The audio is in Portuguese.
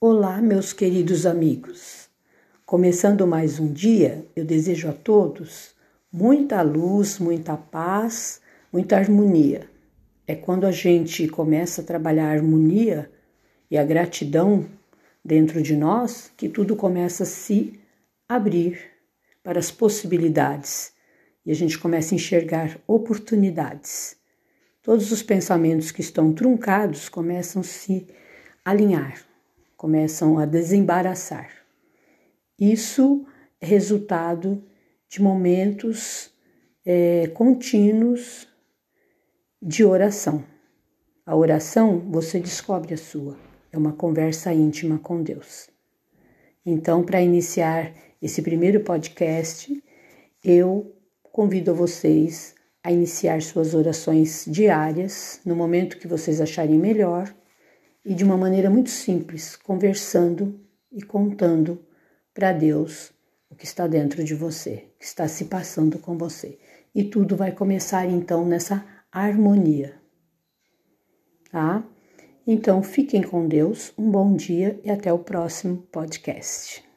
Olá, meus queridos amigos. Começando mais um dia, eu desejo a todos muita luz, muita paz, muita harmonia. É quando a gente começa a trabalhar a harmonia e a gratidão dentro de nós que tudo começa a se abrir para as possibilidades e a gente começa a enxergar oportunidades. Todos os pensamentos que estão truncados começam a se alinhar começam a desembaraçar. Isso é resultado de momentos é, contínuos de oração. A oração você descobre a sua, é uma conversa íntima com Deus. Então, para iniciar esse primeiro podcast, eu convido vocês a iniciar suas orações diárias no momento que vocês acharem melhor e de uma maneira muito simples, conversando e contando para Deus o que está dentro de você, o que está se passando com você. E tudo vai começar então nessa harmonia. Tá? Então fiquem com Deus, um bom dia e até o próximo podcast.